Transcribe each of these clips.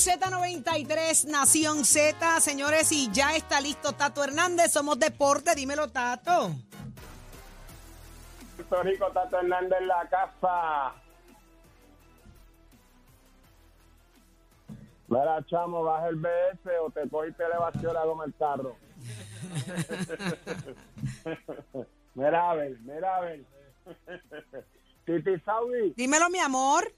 por Z93, Nación Z. Señores, y ya está listo Tato Hernández. Somos deporte. Dímelo, Tato. Puerto Rico, Tato Hernández en la casa. Mira, chamo, baja el BS o te cogiste elevación a goma el carro. mira, a ver, mira, a ver. Titi Saudi, Dímelo, mi amor.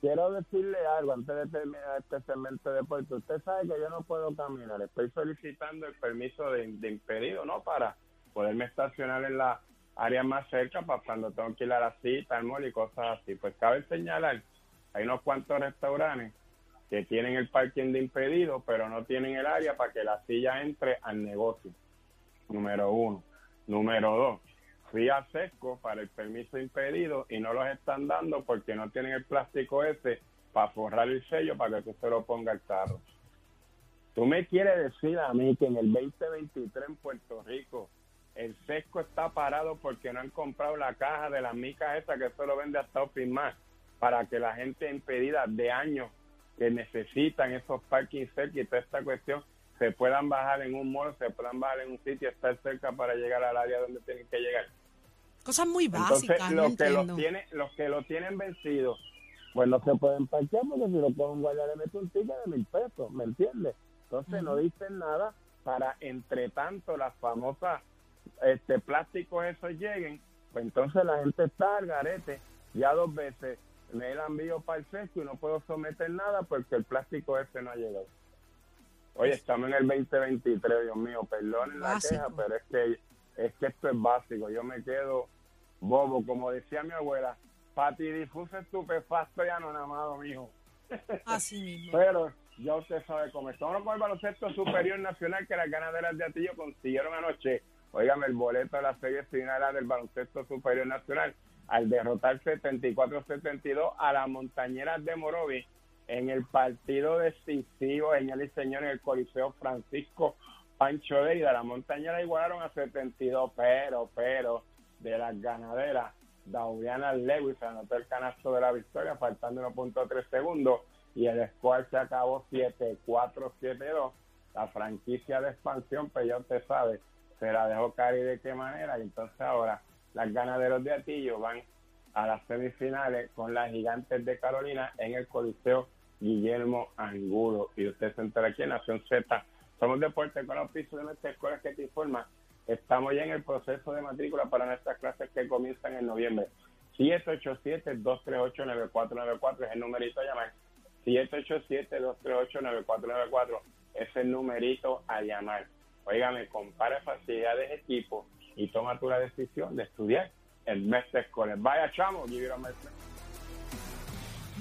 Quiero decirle algo antes de terminar este segmento de deporte. Usted sabe que yo no puedo caminar. Estoy solicitando el permiso de, impedido, ¿no? Para poderme estacionar en la área más cerca para cuando tengo que ir a la cita, al mall y cosas así. Pues cabe señalar, hay unos cuantos restaurantes que tienen el parking de impedido, pero no tienen el área para que la silla entre al negocio. Número uno. Número dos. Fui a Sesco para el permiso impedido y no los están dando porque no tienen el plástico ese para forrar el sello para que tú se lo ponga al carro. Tú me quieres decir a mí que en el 2023 en Puerto Rico el Sesco está parado porque no han comprado la caja de las micas esa que solo vende hasta firmar para que la gente impedida de años que necesitan esos parking cerca y toda esta cuestión se puedan bajar en un mall, se puedan bajar en un sitio, estar cerca para llegar al área donde tienen que llegar. Cosas muy Entonces, básicas, no los que, entiendo. los, tiene, los que lo tienen vencido, pues no se pueden parquear porque si lo un guardia le mete un ticket de mil pesos, ¿me entiendes? Entonces no dicen nada para, entre tanto, las famosas este plásticos esos lleguen, pues entonces la gente está al garete, ya dos veces me la envío para el sesco y no puedo someter nada porque el plástico ese no ha llegado. Oye, estamos en el 2023, Dios mío, perdonen la Básico. queja, pero es que es que esto es básico. Yo me quedo bobo, como decía mi abuela, patidifuso estupefacto y anonamado, mijo. Así mismo. Pero ya usted sabe cómo es. Vámonos con el baloncesto superior nacional que las ganaderas de Atillo consiguieron anoche. Óigame, el boleto de la serie final del baloncesto superior nacional al derrotar 74-72 a las montañeras de Morovi en el partido decisivo, señores y señores, en el Coliseo Francisco Pancho Deida. Las montañeras igualaron a 72, pero, pero, de las ganaderas, Dauriana Lewis anotó el canasto de la victoria, faltando 1.3 segundos, y el score se acabó 7-4-7-2. La franquicia de expansión, pues ya usted sabe, se la dejó caer y de qué manera, entonces ahora las ganaderos de Atillo van a las semifinales con las gigantes de Carolina en el Coliseo Guillermo Angulo. Y usted se entera aquí en Nación Z. Somos deporte con los pisos de nuestra escuela que te informa. Estamos ya en el proceso de matrícula para nuestras clases que comienzan en noviembre. 787-238-9494 es el numerito a llamar. 787-238-9494 es el numerito a llamar. Óigame, compara facilidades de equipo y toma tú la decisión de estudiar el Mestre College. Vaya chamo, give it.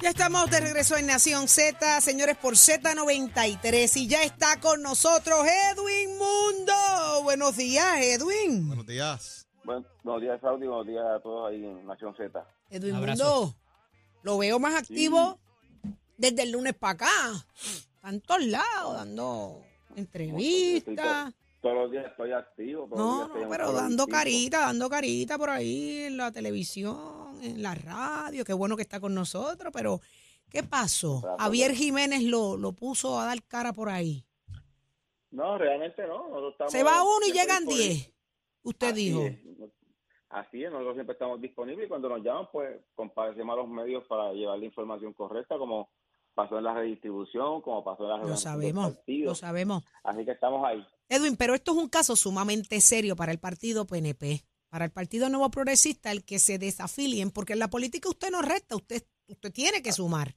Ya estamos de regreso en Nación Z, señores, por Z93. Y ya está con nosotros Edwin Mundo. Buenos días, Edwin. Buenos días. Bueno, buenos días, Saudi. Buenos días a todos ahí en Nación Z. Edwin Abrazo. Mundo. Lo veo más activo desde el lunes para acá. Todos lados, dando entrevistas. Todos los días estoy activo. todos los No, días estoy no, pero dando carita, dando carita por ahí en la televisión, en la radio. Qué bueno que está con nosotros, pero ¿qué pasó? Javier Jiménez lo, lo puso a dar cara por ahí. No, realmente no. Se va uno y llegan diez. Usted Así dijo. es. Así es, nosotros siempre estamos disponibles y cuando nos llaman, pues comparecemos a los medios para llevar la información correcta, como pasó en la redistribución, como pasó en la Lo sabemos, lo sabemos. Así que estamos ahí. Edwin, pero esto es un caso sumamente serio para el partido PNP, para el Partido Nuevo Progresista, el que se desafilien, porque en la política usted no resta, usted, usted tiene que sumar.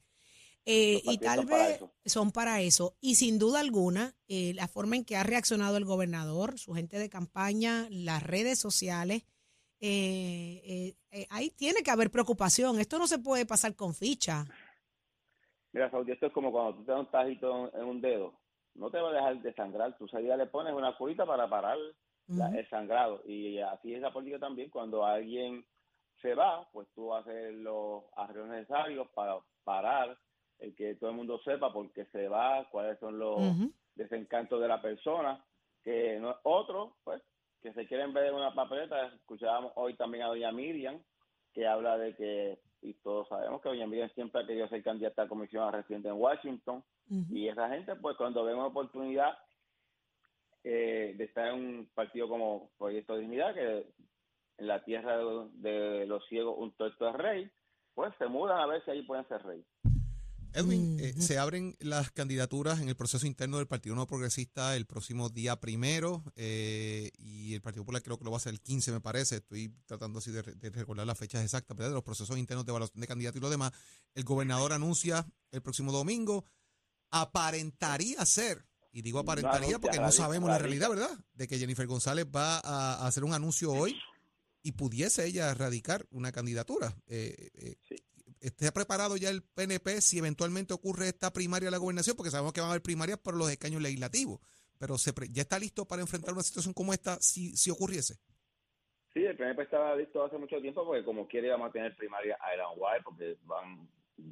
Eh, y tal para vez son para eso. Y sin duda alguna, eh, la forma en que ha reaccionado el gobernador, su gente de campaña, las redes sociales, eh, eh, ahí tiene que haber preocupación. Esto no se puede pasar con ficha. Mira, Saudi, esto es como cuando tú te das un tajito en, un dedo. No te va a dejar de sangrar. Tú ya le pones una curita para parar la- Ujú. el sangrado. Y así es la política también, cuando alguien se va, pues tú haces los arreglos necesarios para parar el que todo el mundo sepa por qué se va, cuáles son los desencantos de la persona, que no, otros, pues, que se quieren ver en una papeleta. Escuchábamos hoy también a doña Miriam, que habla de que, y todos sabemos que doña Miriam siempre ha querido ser candidata a comisión a residente en Washington, y esa gente, pues cuando ven una oportunidad eh, de estar en un partido como Proyecto Dignidad, que en la tierra de, de los ciegos un tuerto es rey, pues se mudan a ver si ahí pueden ser rey. Edwin, eh, Ujú. se abren las candidaturas en el proceso interno del Partido Nuevo Progresista el próximo día primero eh, y el Partido Popular creo que lo va a hacer el 15, me parece. Estoy tratando así de, de recordar las fechas exactas ¿verdad? de los procesos internos de evaluación de candidatos y lo demás. El gobernador anuncia el próximo domingo. Aparentaría ser, y digo aparentaría porque no sabemos la realidad, ¿verdad? De que Jennifer González va a, a hacer un anuncio hoy y pudiese ella radicar una candidatura. Eh, eh, Sí. ¿Esté preparado ya el PNP si eventualmente ocurre esta primaria de la gobernación? Porque sabemos que van a haber primarias por los escaños legislativos. Pero se pre- ¿ya está listo para enfrentar una situación como esta si, si ocurriese? Sí, el PNP estaba listo hace mucho tiempo porque como quiere vamos a tener primaria Island Wide porque van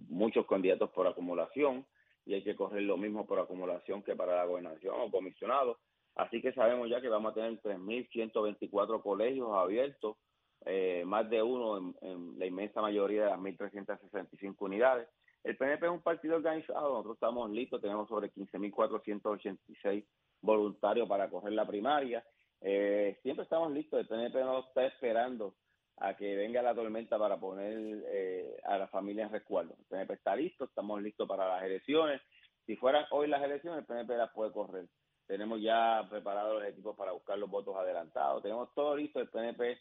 muchos candidatos por acumulación y hay que correr lo mismo por acumulación que para la gobernación o comisionado. Así que sabemos ya que vamos a tener 3.124 colegios abiertos, eh, más de uno en, en la inmensa mayoría de las 1.365 unidades. El PNP es un partido organizado, nosotros estamos listos, tenemos sobre 15.486 voluntarios para correr la primaria. Eh, siempre estamos listos, el PNP no está esperando a que venga la tormenta para poner eh, a la familia en resguardo. El PNP está listo, estamos listos para las elecciones. Si fueran hoy las elecciones, el PNP las puede correr. Tenemos ya preparados los equipos para buscar los votos adelantados. Tenemos todo listo. El PNP,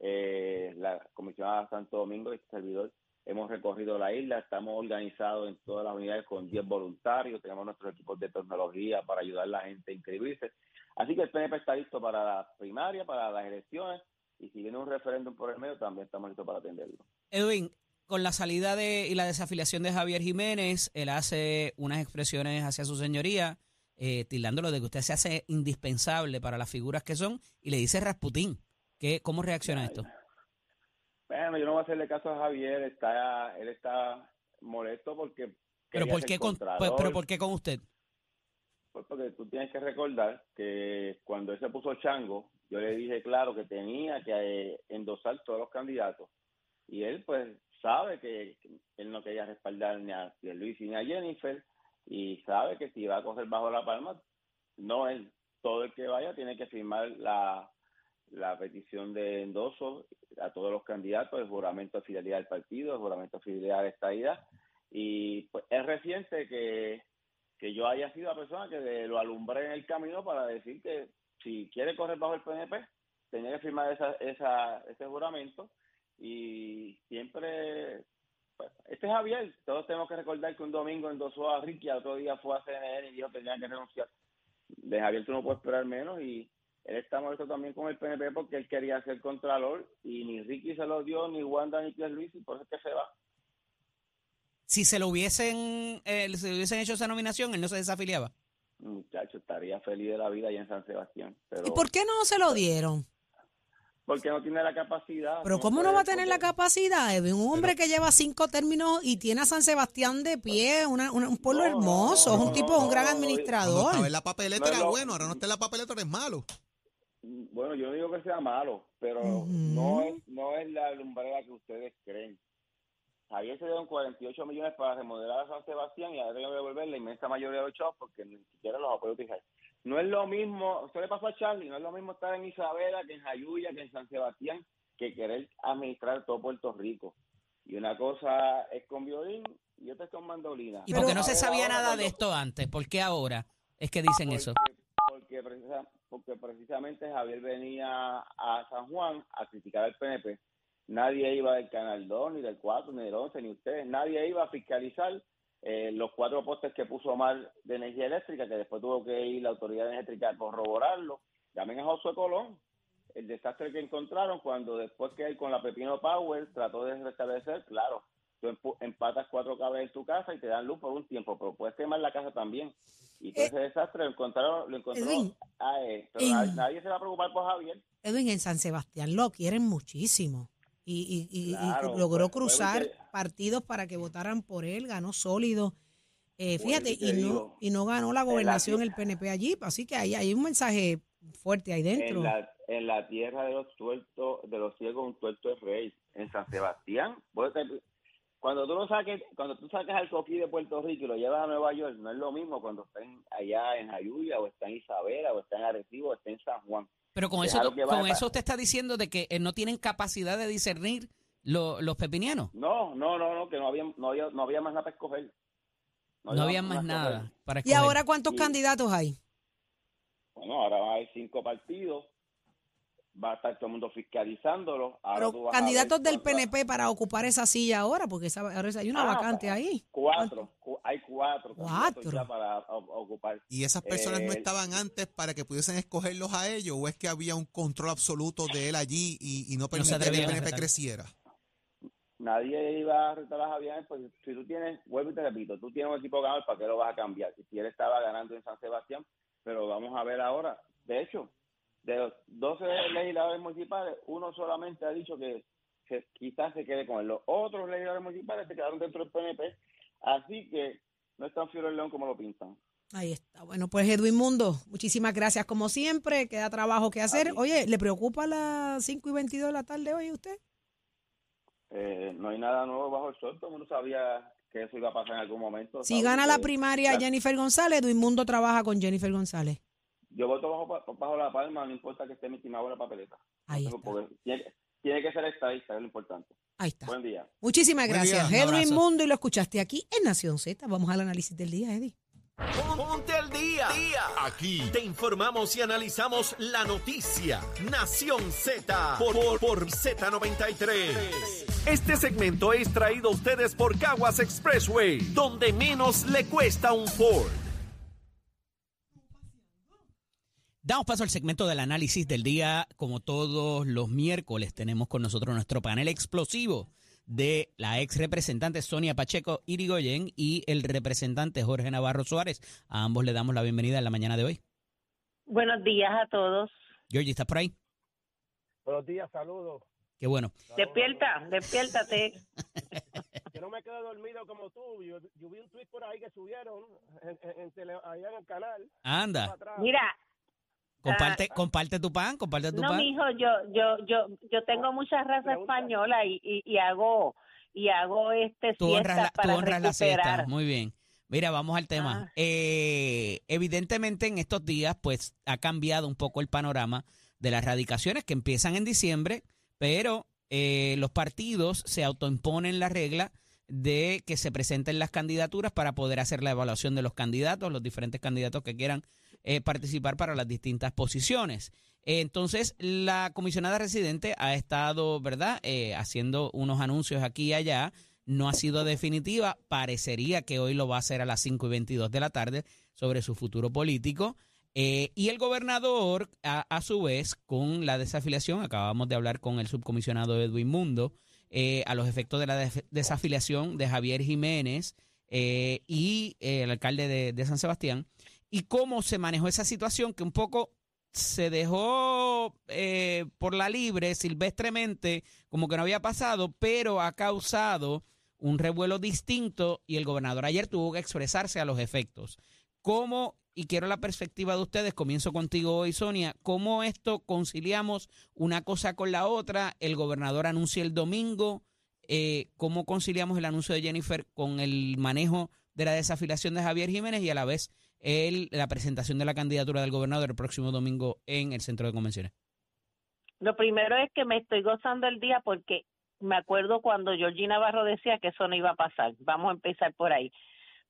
eh, la comisionada Santo Domingo y este servidor, hemos recorrido la isla. Estamos organizados en todas las unidades con 10 voluntarios. Tenemos nuestros equipos de tecnología para ayudar a la gente a inscribirse. Así que el PNP está listo para la primaria, para las elecciones. Y si viene un referéndum por el medio, también estamos listos para atenderlo. Edwin, con la salida de y la desafiliación de Javier Jiménez, él hace unas expresiones hacia su señoría, eh, tildándolo de que usted se hace indispensable para las figuras que son, y le dice Rasputín. ¿Qué, ¿Cómo reacciona a esto? Bueno, yo no voy a hacerle caso a Javier. Está, él está molesto porque. ¿Pero por, qué con, pues, ¿Pero por qué con usted? Pues porque tú tienes que recordar que cuando él se puso chango, yo le dije claro que tenía que eh, endosar todos los candidatos. Y él, pues, sabe que él no quería respaldar ni a Luis ni a Jennifer. Y sabe que si va a coger bajo la palma, no él. Todo el que vaya tiene que firmar la, la petición de endoso a todos los candidatos, el juramento de fidelidad del partido, el juramento de fidelidad de esta ida. Y pues es reciente que que yo haya sido la persona que lo alumbré en el camino para decir que si quiere correr bajo el PNP, tenía que firmar esa, esa, ese juramento y siempre, pues, este es Javier, todos tenemos que recordar que un domingo endosó a Ricky, al otro día fue a CNN y dijo que tenía que renunciar. De Javier tú no puedes esperar menos y él está molesto también con el PNP porque él quería ser contralor y ni Ricky se lo dio, ni Wanda, ni Pierre Luis y por eso es que se va. Si se lo hubiesen, eh, si le hubiesen hecho esa nominación, él no se desafiliaba. Muchacho, estaría feliz de la vida allá en San Sebastián. Pero... ¿Y por qué no se lo dieron? Porque no tiene la capacidad. Pero ¿cómo no va a tener la capacidad? Un hombre que lleva cinco términos y tiene a San Sebastián de pie, una- una- un pueblo No, hermoso, no, es un no, tipo, un gran administrador. estaba en la papeleta No, era no. bueno, ahora no está en la papeleta, es malo. Bueno, yo no digo que sea malo, pero no es no es la lumbrera que ustedes creen. Javier se dieron 48 millones para remodelar a San Sebastián y ahora tengo que devolver la inmensa mayoría de los chavos porque ni siquiera los apoyo utilizar. No es lo mismo, esto le pasó a Charlie, no es lo mismo estar en Isabela que en Jayuya, que en San Sebastián, que querer administrar todo Puerto Rico. Y una cosa es con violín y otra es con mandolina. ¿Y por qué no se sabía ahora nada cuando- de esto antes? ¿Por qué ahora es que dicen eso? porque, porque, precisa- porque precisamente Javier venía a San Juan a criticar al PNP. Nadie iba del Canal 2, ni del 4, ni del 11, ni ustedes. Nadie iba a fiscalizar eh, los cuatro postes que puso Omar de energía eléctrica, que después tuvo que ir la autoridad eléctrica a corroborarlo. Llamen a Josué Colón. El desastre que encontraron cuando después que él con la Pepino Power trató de restablecer, claro, tú empatas cuatro cables en tu casa y te dan luz por un tiempo, pero puedes quemar la casa también. Y todo Eh, ese desastre lo encontraron, lo encontró Edwin, a él. Pero en- nadie, nadie se va a preocupar por Javier. Edwin, en San Sebastián lo quieren muchísimo. Y, y- logró pues, cruzar partidos para que votaran por él, ganó sólido. Eh, fíjate, te y no, digo, y no ganó la gobernación el PNP allí, así que ahí hay un mensaje fuerte ahí dentro. En la, en la tierra de los tuertos, de los ciegos, un tuerto es rey. En San Sebastián, cuando tú lo saques, cuando tú sacas al coquí de Puerto Rico y lo llevas a Nueva York, no es lo mismo cuando está en- allá en Jayuya, o está en Isabela, o está en Arecibo, o está en San Juan. Pero con Es eso, con eso usted está diciendo de que eh, no tienen capacidad de discernir lo- los pepinianos. No, no, no, no, que no había, no había, no había más nada para escoger. No, había más nada escoger. ¿Y ahora cuántos Y- candidatos hay? Bueno, ahora haber cinco partidos, va a estar todo el mundo fiscalizándolo. Ahora Pero candidatos del PNP para ocupar esa silla ahora, porque esa- ahora hay una Ah, vacante pa- ahí. Cuatro, cu- hay cuatro, candidatos Cuatro. ya para o- ocupar. ¿Y esas personas no Eh, estaban antes para que pudiesen escogerlos a ellos o es que había un control absoluto de él allí y, y no permitía que el PNP creciera? Nadie iba a retar a Javier, pues si tú tienes, vuelvo y te repito, tú tienes un equipo ganador, ¿para qué lo vas a cambiar? Si él estaba ganando en San Sebastián, pero vamos a ver ahora. De hecho, de los 12 legisladores municipales, uno solamente ha dicho que, que quizás se quede con él. Los otros legisladores municipales se quedaron dentro del PNP, así que no es tan fiero el león como lo pintan. Ahí está. Bueno, pues Edwin Mundo, muchísimas gracias como siempre. Queda trabajo que hacer. Oye, ¿le preocupa las 5 y 22 de la tarde hoy a usted? Eh, no hay nada nuevo bajo el sol, todo el mundo sabía que eso iba a pasar en algún momento. Si gana la primaria Jennifer González, Edwin Mundo trabaja con Jennifer González. Yo voto bajo, bajo la palma, no importa que esté mi estimado en la papeleta. Ahí está. Tiene, tiene que ser estadista, es lo importante. Ahí está. Buen día. Muchísimas Buen gracias, día, Edwin. Mundo, y lo escuchaste aquí en Nación Z. Vamos al análisis del día, Eddie. Ponte al día. Aquí te informamos y analizamos la noticia. Nación Z por, por, por Z93. Este segmento es traído a ustedes por Caguas Expressway, donde menos le cuesta un Ford. Damos paso al segmento del análisis del día. Como todos los miércoles, tenemos con nosotros nuestro panel explosivo de la ex representante Sonia Pacheco Irigoyen y el representante Jorge Navarro Suárez. A ambos le damos la bienvenida en la mañana de hoy. Buenos días a todos. Georgie, ¿estás por ahí? Buenos días, saludos. Qué bueno. Despierta, despiértate. Yo no me quedo dormido como tú. Yo, yo vi un tweet por ahí que subieron en, en- en tele- allá en el canal. Anda. Mira, comparte, comparte tu pan, comparte tu no, pan. mijo, yo, yo, yo, yo tengo mucha raza Pregunta. española y, y, y hago y hago este Tú honras, la, tú para honras la siesta. Muy bien. Mira, vamos al tema. Ah. Eh, evidentemente en estos días pues ha cambiado un poco el panorama de las radicaciones que empiezan en diciembre, pero eh, los partidos se autoimponen la regla de que se presenten las candidaturas para poder hacer la evaluación de los candidatos, los diferentes candidatos que quieran eh, participar para las distintas posiciones. Entonces, la comisionada residente ha estado, ¿verdad?, Eh, haciendo unos anuncios aquí y allá. No ha sido definitiva. Parecería que hoy lo va a hacer a las 5 y 22 de la tarde sobre su futuro político. Eh, y el gobernador, a, su vez, con la desafiliación, acabamos de hablar con el subcomisionado Edwin Mundo, a los efectos de la desafiliación de Javier Jiménez y el alcalde de, de San Sebastián, y cómo se manejó esa situación que un poco se dejó eh, por la libre, silvestremente, como que no había pasado, pero ha causado un revuelo distinto y el gobernador ayer tuvo que expresarse a los efectos. ¿Cómo, y quiero la perspectiva de ustedes, comienzo contigo hoy, Sonia, cómo esto conciliamos una cosa con la otra? El gobernador anuncia el domingo, eh, ¿cómo conciliamos el anuncio de Jennifer con el manejo de la desafiliación de Javier Jiménez y a la vez el, la presentación de la candidatura del gobernador el próximo domingo en el centro de convenciones? Lo primero es que me estoy gozando el día porque me acuerdo cuando Georgina Navarro decía que eso no iba a pasar. Vamos a empezar por ahí.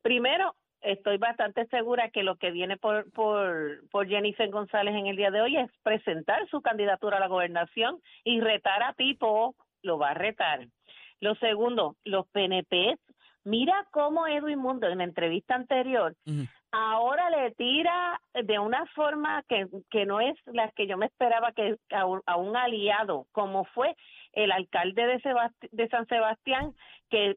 Primero, estoy bastante segura que lo que viene por, por, por Jennifer González en el día de hoy es presentar su candidatura a la gobernación y retar a Pipo, lo va a retar. Lo segundo, los PNP, mira cómo Edwin Mundo en la entrevista anterior ahora le tira de una forma que, que no es la que yo me esperaba que a un, a un aliado, como fue el alcalde de, Sebasti- de San Sebastián, que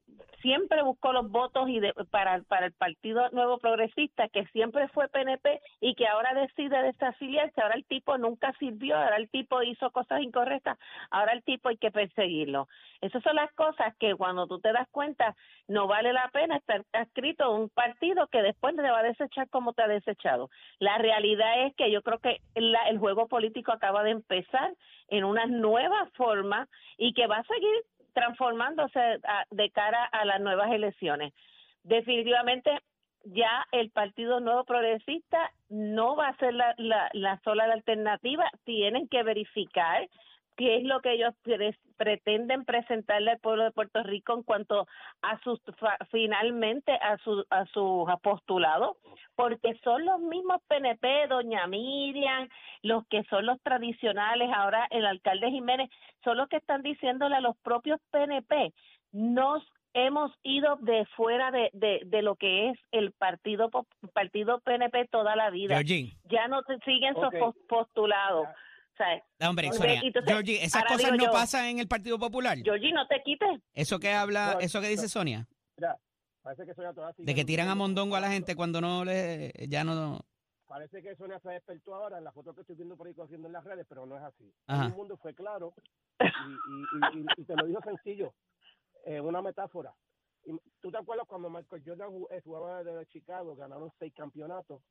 siempre buscó los votos y de, para, para el Partido Nuevo Progresista, que siempre fue PNP y que ahora decide desafiliarse, ahora el tipo nunca sirvió, ahora el tipo hizo cosas incorrectas, ahora el tipo hay que perseguirlo. Esas son las cosas que cuando tú te das cuenta no vale la pena estar escrito un partido que después te va a desechar como te ha desechado. La realidad es que yo creo que la, el juego político acaba de empezar en una nueva forma y que va a seguir transformándose de cara a las nuevas elecciones. Definitivamente ya el Partido Nuevo Progresista no va a ser la, la, la sola alternativa, tienen que verificar qué es lo que ellos pre- pretenden presentarle al pueblo de Puerto Rico en cuanto a sus fa- finalmente a su a sus postulados porque son los mismos PNP doña Miriam los que son los tradicionales ahora el alcalde Jiménez son los que están diciéndole a los propios PNP nos hemos ido de fuera de, de, de lo que es el partido partido PNP toda la vida. Georgie, ya no te siguen sus pos- postulados o sea, no, hombre, Sonia, entonces, Georgie, esas ahora cosas digo no yo- pasan en el Partido Popular. Georgie, no te quites Eso que habla, No, eso que dice. Sonia, Mira, parece que Sonia todavía de que tiran a mondongo a la gente cuando no le, ya no, Parece que Sonia se despertó ahora en la foto que estoy viendo por ahí corriendo en las redes, pero no es así. Ajá. Todo el mundo fue claro y, y, y, y- y te lo dijo sencillo, eh, una metáfora. Y ¿Tú te acuerdas cuando Michael Jordan eh, jugaba de Chicago, ganaron seis campeonatos?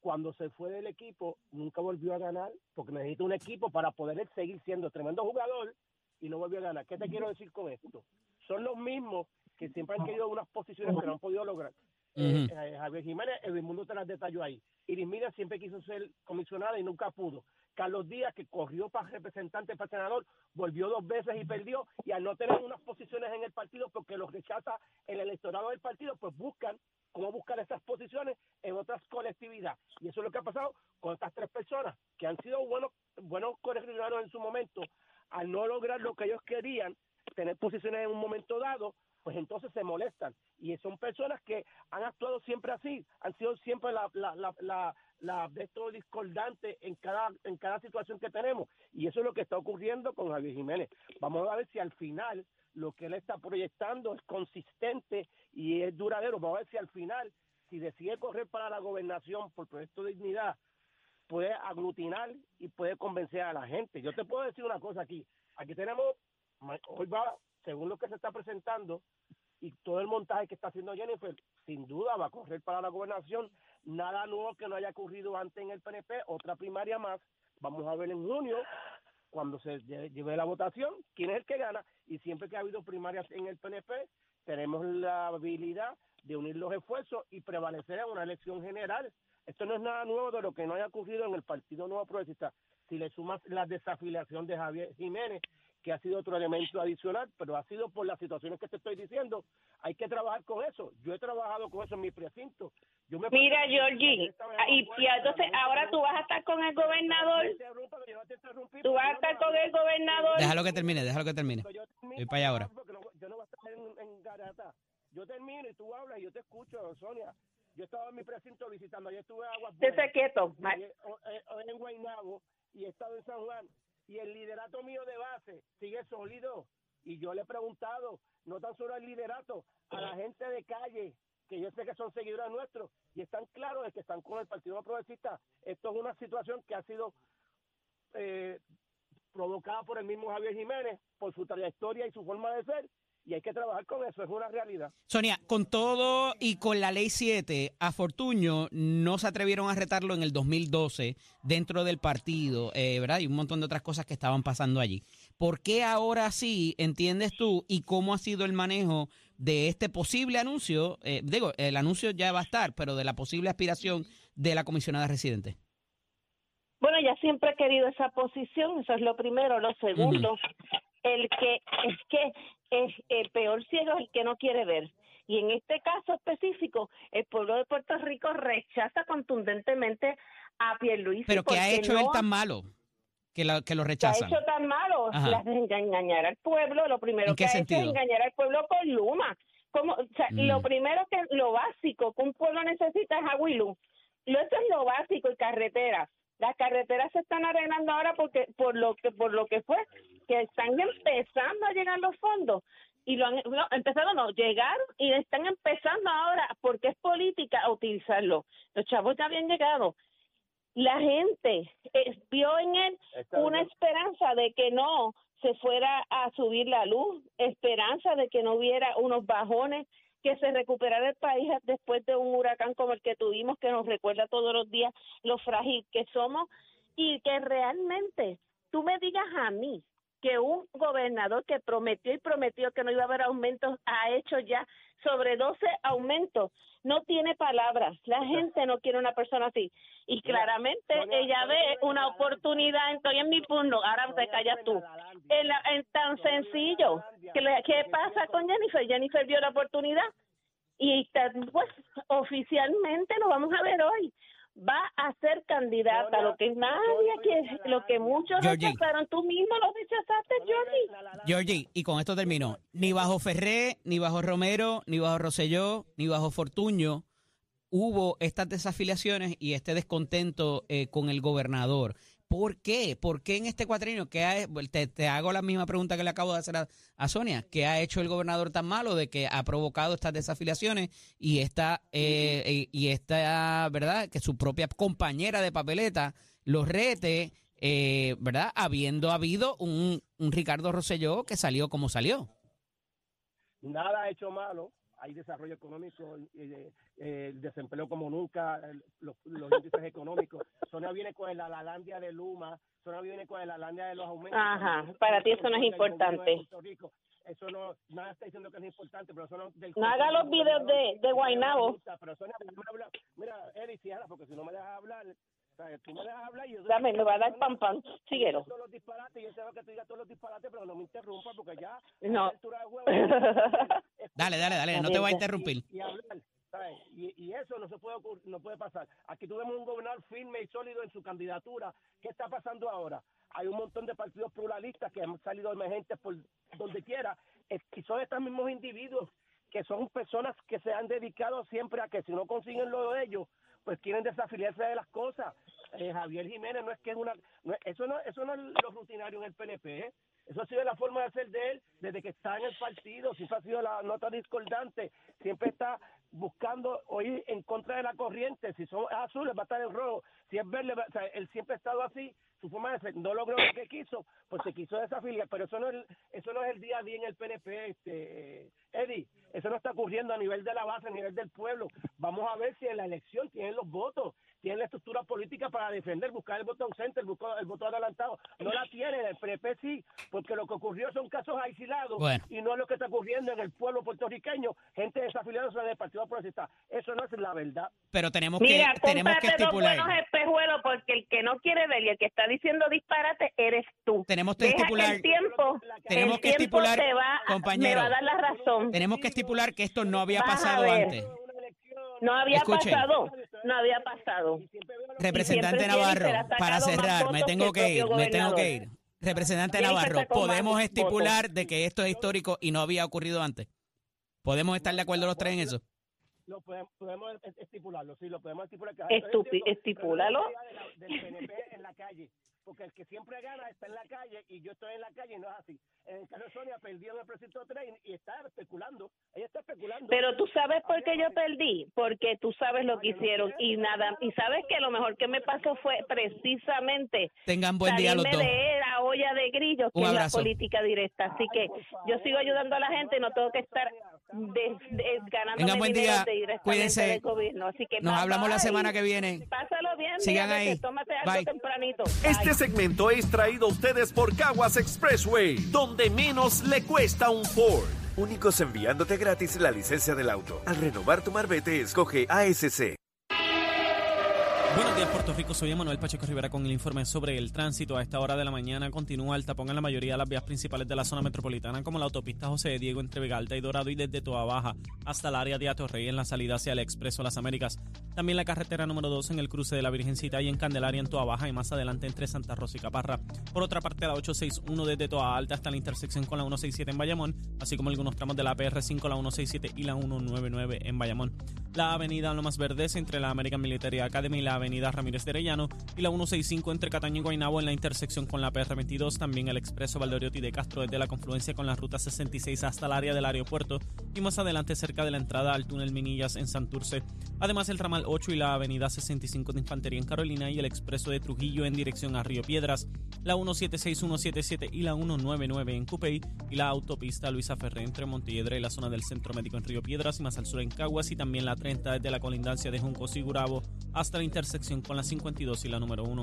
Cuando se fue del equipo, nunca volvió a ganar, porque necesita un equipo para poder seguir siendo tremendo jugador y no volvió a ganar. ¿Qué te quiero decir con esto? Son los mismos que siempre han querido unas posiciones que no han podido lograr. Eh, eh, Javier Jiménez, el mundo te las detalló ahí. Iris Mira siempre quiso ser comisionada y nunca pudo. Carlos Díaz, que corrió para representante, para senador, volvió dos veces y perdió. Y al no tener unas posiciones en el partido, porque los rechaza el electorado del partido, pues buscan cómo buscar esas posiciones en otras colectividades. Y eso es lo que ha pasado con estas tres personas, que han sido buenos, buenos corregidores en su momento, al no lograr lo que ellos querían, tener posiciones en un momento dado, pues entonces se molestan. Y son personas que han actuado siempre así, han sido siempre la, la, la, la, la de esto discordante en cada, en cada situación que tenemos. Y eso es lo que está ocurriendo con Javier Jiménez. Vamos a ver si al final lo que él está proyectando es consistente y es duradero. Vamos a ver si al final, si decide correr para la gobernación por proyecto de dignidad, puede aglutinar y puede convencer a la gente. Yo te puedo decir una cosa aquí. Aquí tenemos, hoy va, según lo que se está presentando, y todo el montaje que está haciendo Jennifer, sin duda va a correr para la gobernación. Nada nuevo que no haya ocurrido antes en el PNP, otra primaria más. Vamos a ver en junio, cuando se lle- lleve la votación, quién es el que gana. Y siempre que ha habido primarias en el PNP, tenemos la habilidad de unir los esfuerzos y prevalecer en una elección general. Esto no es nada nuevo de lo que no haya ocurrido en el Partido Nuevo Progresista. Si le sumas la desafiliación de Javier Jiménez, que ha sido otro elemento adicional, pero ha sido por las situaciones que te estoy diciendo, hay que trabajar con eso. Yo he trabajado con eso en mi precinto. Yo me Mira, Georgie, ah, y, y entonces ahora tú vas a estar con el gobernador, tú vas a estar con el gobernador. déjalo que termine, déjalo que termine. Voy para allá ahora. porque no- yo no voy a estar en, en garata. Yo termino y tú hablas y yo te escucho, Sonia. Yo estaba en mi precinto visitando, ayer estuve en Aguas Buenas, quieto. o- eh, hoy en Guaynabo y he estado en San Juan y el liderato mío de base sigue sólido y yo le he preguntado no tan solo al liderato a la gente de calle que yo sé que son seguidores nuestros y están claros de que están con el Partido Progresista esto es una situación que ha sido eh, provocada por el mismo Javier Jiménez por su trayectoria y su forma de ser y hay que trabajar con eso es una realidad Sonia, con todo y con la ley 7, a Fortuño no se atrevieron a retarlo en el 2012 dentro del partido, eh, ¿verdad? Y un montón de otras cosas que estaban pasando allí. ¿Por qué ahora sí, entiendes tú, y cómo ha sido el manejo de este posible anuncio? Eh, digo, el anuncio ya va a estar, pero de la posible aspiración de la comisionada residente. Bueno, ya siempre he querido esa posición, eso es lo primero. Lo segundo, el que es que es el peor ciego es el que no quiere ver. Y en este caso específico, el pueblo de Puerto Rico rechaza contundentemente a Pierluisi. Pero ¿qué ha hecho no él tan malo que, la- que lo que ha rechazan? hecho tan malo las engañar al pueblo lo primero ¿En qué que ha hecho sentido? es engañar al pueblo con Luma como o sea, Mm. lo primero que lo básico que un pueblo necesita es agua y luz eso es lo básico y carreteras las carreteras se están arreglando ahora porque por lo que por lo que fue que están empezando a llegar los fondos y lo han no, empezaron, no, llegaron y están empezando ahora, porque es política, a utilizarlo. Los chavos ya habían llegado. La gente eh, vio en él Está una bien. esperanza de que no se fuera a subir la luz, esperanza de que no hubiera unos bajones, que se recuperara el país después de un huracán como el que tuvimos, que nos recuerda todos los días lo frágil que somos y que realmente tú me digas a mí que un gobernador que prometió y prometió que no iba a haber aumentos ha hecho ya sobre 12 aumentos. No tiene palabras. La gente no quiere una persona así. Y claramente ella ve una oportunidad. Estoy en mi punto. Ahora te callas tú. En, la- en tan sencillo. ¿Qué, ¿Qué pasa con Jennifer? Jennifer vio la oportunidad y pues oficialmente lo vamos a ver hoy. Va a ser candidata, lo que nadie quiere, lo que muchos Georgie. rechazaron, tú mismo lo rechazaste, Georgie. Georgie, y con esto termino. Ni bajo Ferré, ni bajo Romero, ni bajo Rosselló, ni bajo Fortuño hubo estas desafiliaciones y este descontento eh, con el gobernador. ¿Por qué? ¿Por qué en este cuatrienio? ¿Qué ha- te, te hago la misma pregunta que le acabo de hacer a, a Sonia. ¿Qué ha hecho el gobernador tan malo de que ha provocado estas desafiliaciones y esta, eh, eh, y esta, ¿verdad? Que su propia compañera de papeleta los rete, eh, ¿verdad? Habiendo habido un, un Ricardo Rosselló que salió como salió. Nada ha hecho malo. Hay desarrollo económico, eh, eh, el desempleo como nunca, los, los índices económicos. Sonia viene con el Alalandia de Luma, Sonia viene con el Alalandia de los aumentos. Ajá, para ti eso no es importante. Eso no, nada está diciendo que es importante, pero eso no... Del No haga los videos de, de Guaynabo. Pero Sonia. Mira, Eli, si habla, porque si no me dejas hablar, o sea, tú me dejas hablar y yo... Dame, me va a dar pan pan. Síguelo. Todos los disparates, yo sé que tú digas todos los disparates, pero no me interrumpas porque ya... Dale, dale, dale, no te voy a interrumpir. y hablar, ¿sabes? Y, y eso no se puede no puede pasar. Aquí tuvimos un gobernador firme y sólido en su candidatura. ¿Qué está pasando ahora? Hay un montón de partidos pluralistas que han salido emergentes por donde quiera y son estos mismos individuos que son personas que se han dedicado siempre a que si no consiguen lo de ellos, pues quieren desafiliarse de las cosas. Eh, Javier Jiménez no es que es una... no es- eso, no, eso no es lo rutinario en el PNP, ¿eh? Eso ha sido la forma de hacer de él desde que está en el partido, siempre ha sido la nota discordante, siempre está buscando oír en contra de la corriente, si son azules va a estar en rojo, si es verde, o sea, él siempre ha estado así, su forma de no logró lo que quiso, pues se quiso desafiliar, pero eso no es, eso no es el día a día en el PNP, este, Eddie, eso no está ocurriendo a nivel de la base, a nivel del pueblo, vamos a ver si en la elección tienen los votos, tienen la estructura política para defender, buscar el voto ausente, el, voto- el voto adelantado, no la tienen, el PNP sí, porque lo que ocurrió son casos aislados Bueno. y no es lo que está ocurriendo en el pueblo puertorriqueño, gente desafiliándose del Partido Progresista. Eso no es la verdad. Pero tenemos Mira, que tenemos que cómprate dos buenos estipular. espejuelos porque el que no quiere ver y el que está diciendo disparate eres tú. Tenemos que Deja que estipular. el tiempo, Tenemos el que tiempo estipular, te va, compañero. me va a dar la razón. Tenemos que estipular que esto no había Vas pasado antes. No había Escuchen. pasado, no había pasado. Representante Navarro, para cerrar, me tengo que ir, me tengo que ir. Representante Navarro, ¿podemos votos. estipular de que esto es histórico y no había ocurrido antes? ¿Podemos estar de acuerdo los tres en eso? Lo podemos, podemos estipularlo, sí, lo podemos estipular. Que Estupi- estipúlalo. Del PNP en la calle, porque el que siempre gana está en la calle y yo estoy en la calle y no es así. En el caso de Sonia perdió en el precinto 3 y está especulando. Ella está especulando. Pero tú sabes por qué yo perdí, porque tú sabes lo que hicieron y nada, y sabes que lo mejor que me pasó fue precisamente Tengan buen día los salirme dos. de la olla de grillos, que es la política directa. Así que yo sigo ayudando a la gente, no tengo que estar de, de- ganándome Tengan buen día, cuídense. del gobierno. Así que Nos bye, hablamos la semana que viene. Pásalo bien, Sigan ahí. tómate algo Bye. tempranito. Este segmento es traído a ustedes por Caguas Expressway, donde menos le cuesta un Ford. Únicos enviándote gratis la licencia del auto. Al renovar tu marbete, escoge ASC. Buenos días, Puerto Rico. Soy Emanuel Pacheco Rivera con el informe sobre el tránsito. A esta hora de la mañana continúa el tapón en la mayoría de las vías principales de la zona metropolitana, como la autopista José de Diego entre Vega Alta y Dorado y desde Toa Baja hasta el área de Atorrey en la salida hacia el Expreso Las Américas. También la carretera número 2 en el cruce de la Virgencita y en Candelaria en Toa Baja y más adelante entre Santa Rosa y Caparra. Por otra parte, la 861 desde Toa Alta hasta la intersección con la 167 en Bayamón, así como algunos tramos de la PR5, la 167 y la 199 en Bayamón. la avenida Lomas Verdes entre la American Military Academy y la avenida Ramírez de Arellano y la 165 entre Cataño y Guaynabo en la intersección con la PR22, también el expreso Valdoriotti de Castro desde la confluencia con la ruta 66 hasta el área del aeropuerto y más adelante cerca de la entrada al túnel Minillas en Santurce. Además el ramal 8 y la avenida 65 de Infantería en Carolina y el expreso de Trujillo en dirección a Río Piedras, la 176, 177 y la 199 en Cupey y la autopista Luisa Ferré entre Montelledra y la zona del Centro Médico en Río Piedras y más al sur en Caguas y también la 30 desde la colindancia de Junco y hasta la intersección con la 52 y la número 1.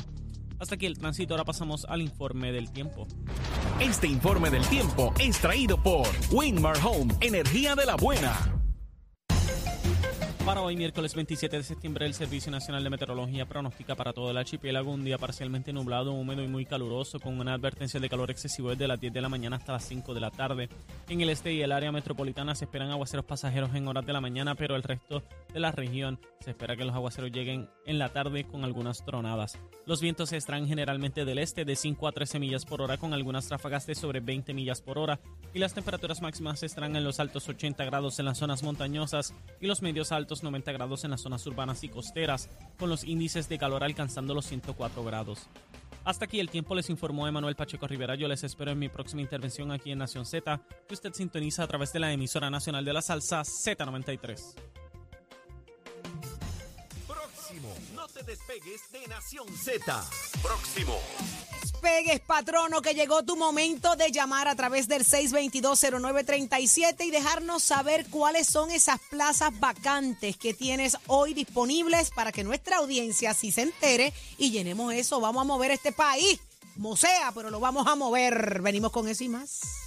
Hasta aquí el tránsito, ahora pasamos al informe del tiempo. Este informe del tiempo es traído por Winmar Home, energía de la buena. Para hoy, miércoles 27 de septiembre, el Servicio Nacional de Meteorología pronostica para todo el archipiélago un día parcialmente nublado, húmedo y muy caluroso, con una advertencia de calor excesivo desde las 10 de la mañana hasta las 5 de la tarde. En el este y el área metropolitana se esperan aguaceros pasajeros en horas de la mañana, pero el resto de la región se espera que los aguaceros lleguen en la tarde con algunas tronadas. Los vientos extraen generalmente del este de 5 a 13 millas por hora, con algunas ráfagas de sobre 20 millas por hora, y las temperaturas máximas extraen en los altos 80 grados en las zonas montañosas y los medios altos 90 grados en las zonas urbanas y costeras, con los índices de calor alcanzando los 104 grados. Hasta aquí el tiempo les informó Emanuel Pacheco Rivera. Yo les espero en mi próxima intervención aquí en Nación Z, que usted sintoniza a través de la emisora nacional de la salsa Z93. Despegues de Nación Z. Próximo. Pegues, patrono, que llegó tu momento de llamar a través del 622-0937 y dejarnos saber cuáles son esas plazas vacantes que tienes hoy disponibles para que nuestra audiencia sí se entere y llenemos eso. Vamos a mover este país, como sea, pero lo vamos a mover. Venimos con eso y más.